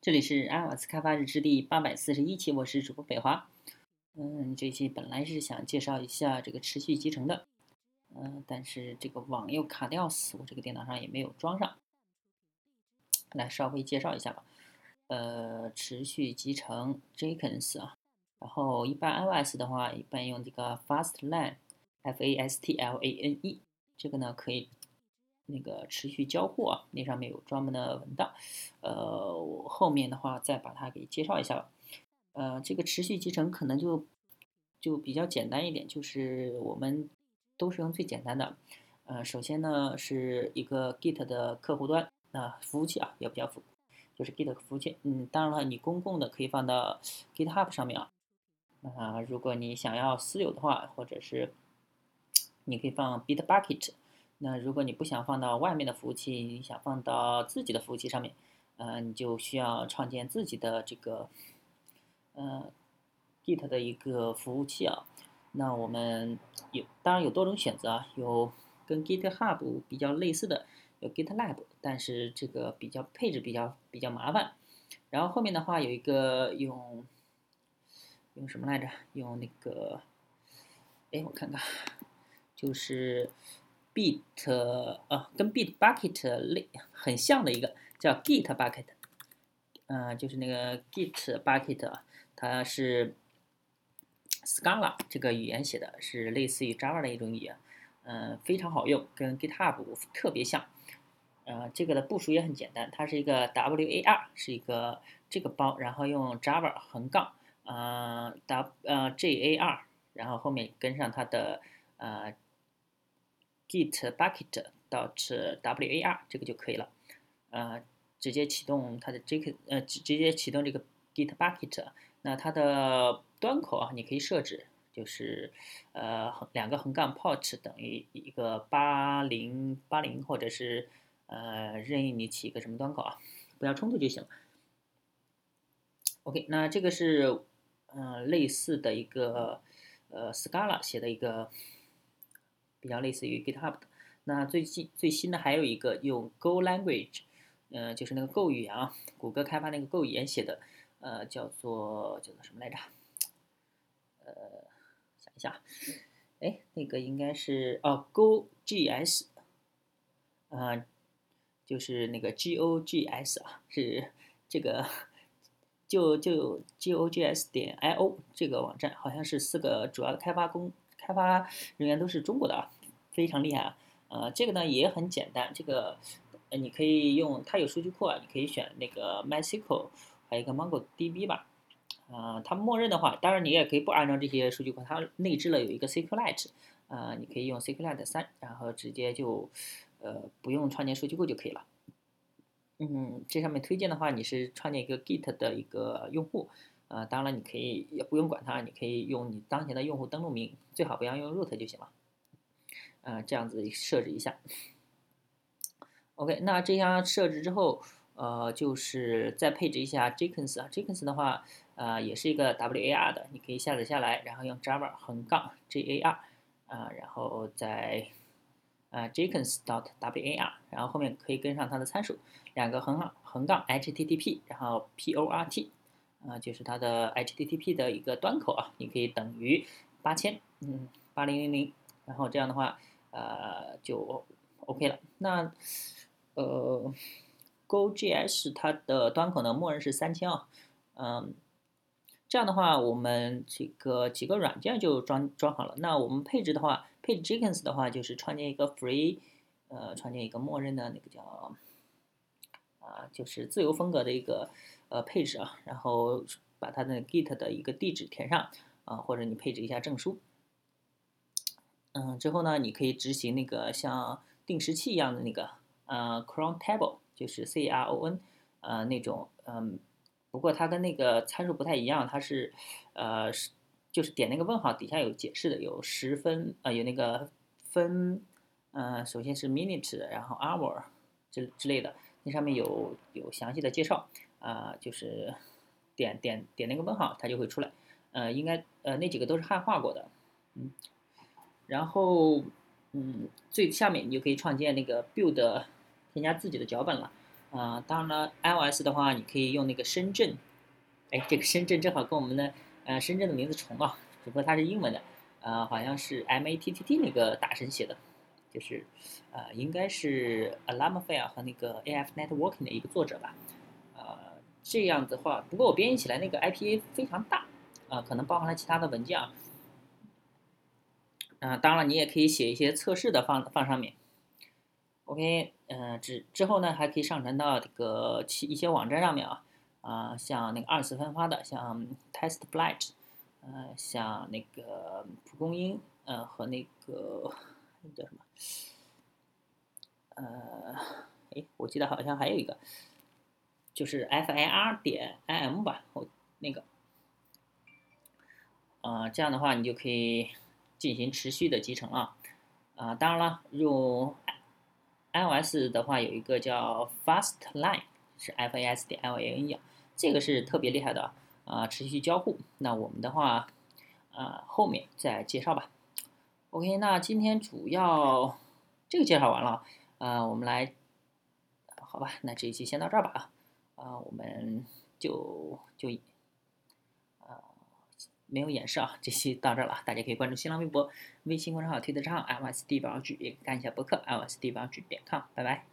这里是阿瓦斯开发日志第八百四十一期，我是主播北华。嗯，这期本来是想介绍一下这个持续集成的，嗯，但是这个网又卡掉死，我这个电脑上也没有装上。来稍微介绍一下吧。呃，持续集成 Jenkins 啊，然后一般 iOS 的话，一般用这个 Fastlane，F A S T L A N E，这个呢可以。那个持续交互啊，那上面有专门的文档，呃，我后面的话再把它给介绍一下吧。呃，这个持续集成可能就就比较简单一点，就是我们都是用最简单的。呃，首先呢是一个 Git 的客户端啊，服务器啊，也比较服，就是 Git 服务器。嗯，当然了，你公共的可以放到 GitHub 上面啊。啊，如果你想要私有的话，或者是你可以放 Bitbucket。那如果你不想放到外面的服务器，你想放到自己的服务器上面，呃，你就需要创建自己的这个，呃，Git 的一个服务器啊。那我们有，当然有多种选择啊，有跟 GitHub 比较类似的，有 GitLab，但是这个比较配置比较比较麻烦。然后后面的话有一个用用什么来着？用那个，哎，我看看，就是。Bit 呃，跟 Bitbucket 类很像的一个叫 Gitbucket，嗯，就是那个 Gitbucket，它是 Scala 这个语言写的，是类似于 Java 的一种语言，嗯，非常好用，跟 GitHub 特别像，呃，这个的部署也很简单，它是一个 WAR，是一个这个包，然后用 Java 横杠，呃，W 呃 JAR，然后后面跟上它的呃。Git bucket 到是 war 这个就可以了，呃，直接启动它的 jk 呃直直接启动这个 git bucket，那它的端口啊，你可以设置就是呃两个横杠 port 等于一个八零八零或者是呃任意你起一个什么端口啊，不要冲突就行了。OK，那这个是嗯类似的一个呃 Scala 写的一个。比较类似于 GitHub 的，那最近最新的还有一个用 Go Language，呃，就是那个 Go 语言啊，谷歌开发那个 Go 语言写的，呃，叫做叫做什么来着？呃，想一下，哎，那个应该是哦 Go GS，啊，就是那个 GOGS 啊，是这个就就 GOGS 点 IO 这个网站，好像是四个主要的开发工。开发人员都是中国的啊，非常厉害啊。呃，这个呢也很简单，这个呃你可以用它有数据库啊，你可以选那个 MySQL，还有一个 MongoDB 吧。啊，它默认的话，当然你也可以不安装这些数据库，它内置了有一个 SQLite，啊，你可以用 SQLite 三，然后直接就呃不用创建数据库就可以了。嗯，这上面推荐的话，你是创建一个 Git 的一个用户。呃，当然，你可以也不用管它，你可以用你当前的用户登录名，最好不要用 root 就行了。呃，这样子设置一下。OK，那这样设置之后，呃，就是再配置一下 Jenkins 啊，Jenkins 的话，呃，也是一个 WAR 的，你可以下载下来，然后用 Java 横杠 JAR，啊，然后再呃 Jenkins dot WAR，然后后面可以跟上它的参数，两个横横杠 HTTP，然后 PORT。啊，就是它的 HTTP 的一个端口啊，你可以等于八千，嗯，八零零零，然后这样的话，呃，就 OK 了。那呃，Go GS 它的端口呢，默认是三千啊，嗯，这样的话，我们这个几个软件就装装好了。那我们配置的话，配置 Jenkins 的话，就是创建一个 free，呃，创建一个默认的那个叫。啊，就是自由风格的一个呃配置啊，然后把它的 Git 的一个地址填上啊，或者你配置一下证书。嗯，之后呢，你可以执行那个像定时器一样的那个呃 cron table，就是 C R O N，呃那种嗯，不过它跟那个参数不太一样，它是呃是就是点那个问号底下有解释的，有十分呃，有那个分，呃，首先是 minute，然后 hour 之之类的。那上面有有详细的介绍啊，就是点点点那个问号，它就会出来。呃，应该呃那几个都是汉化过的，嗯。然后嗯，最下面你就可以创建那个 build，添加自己的脚本了。啊，当然了，iOS 的话，你可以用那个深圳，哎，这个深圳正好跟我们的呃深圳的名字重啊，只不过它是英文的，呃，好像是 M A T T T 那个大神写的，就是呃，应该是 Alarmfare 和那个 A F Networking 的一个作者吧，呃，这样的话，不过我编译起来那个 I P A 非常大，啊，可能包含了其他的文件啊，啊，当然了，你也可以写一些测试的放放上面。OK，嗯，之之后呢，还可以上传到这个其一些网站上面啊，啊，像那个二次分发的，像 TestFlight，呃，像那个蒲公英，呃，和那个叫什么，呃，哎，我记得好像还有一个，就是 FIR 点 IM 吧，我那个，啊，这样的话你就可以进行持续的集成啊，啊，当然了，用。iOS 的话有一个叫 Fastline，是 F A S 点 L A N E，这个是特别厉害的啊，持续交互。那我们的话，啊后面再介绍吧。OK，那今天主要这个介绍完了啊，我们来，好吧，那这一期先到这儿吧啊，啊我们就就。没有演示啊，这期到这儿了，大家可以关注新浪微博、微信公众号、推特账号 LSD 宝具，也看一下博客 LSD 宝具点 com，拜拜。